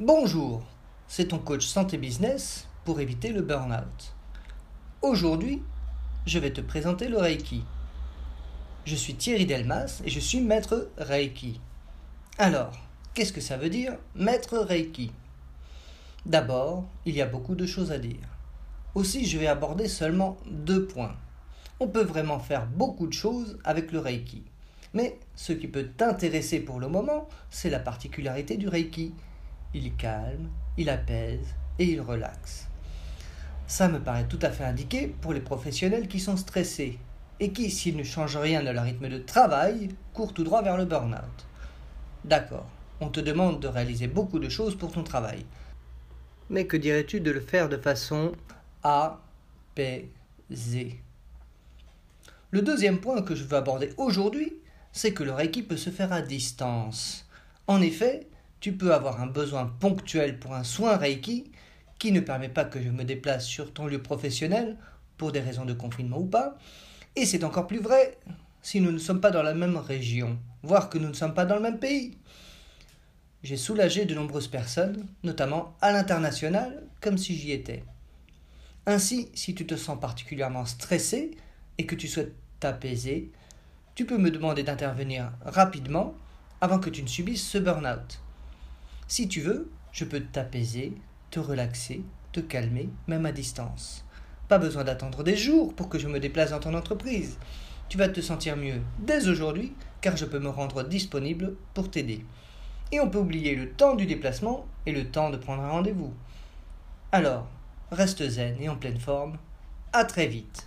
Bonjour, c'est ton coach santé business pour éviter le burn-out. Aujourd'hui, je vais te présenter le Reiki. Je suis Thierry Delmas et je suis maître Reiki. Alors, qu'est-ce que ça veut dire maître Reiki? D'abord, il y a beaucoup de choses à dire. Aussi, je vais aborder seulement deux points. On peut vraiment faire beaucoup de choses avec le Reiki. Mais ce qui peut t'intéresser pour le moment, c'est la particularité du Reiki. Il calme, il apaise et il relaxe. Ça me paraît tout à fait indiqué pour les professionnels qui sont stressés et qui, s'ils ne changent rien de leur rythme de travail, courent tout droit vers le burn-out. D'accord, on te demande de réaliser beaucoup de choses pour ton travail. Mais que dirais-tu de le faire de façon apaisée? Le deuxième point que je veux aborder aujourd'hui, c'est que le Reiki peut se faire à distance. En effet, tu peux avoir un besoin ponctuel pour un soin Reiki qui ne permet pas que je me déplace sur ton lieu professionnel pour des raisons de confinement ou pas. Et c'est encore plus vrai si nous ne sommes pas dans la même région, voire que nous ne sommes pas dans le même pays. J'ai soulagé de nombreuses personnes, notamment à l'international, comme si j'y étais. Ainsi, si tu te sens particulièrement stressé et que tu souhaites t'apaiser, tu peux me demander d'intervenir rapidement avant que tu ne subisses ce burn-out. Si tu veux, je peux t'apaiser, te relaxer, te calmer, même à distance. Pas besoin d'attendre des jours pour que je me déplace dans ton entreprise. Tu vas te sentir mieux dès aujourd'hui car je peux me rendre disponible pour t'aider. Et on peut oublier le temps du déplacement et le temps de prendre un rendez-vous. Alors, reste zen et en pleine forme. À très vite.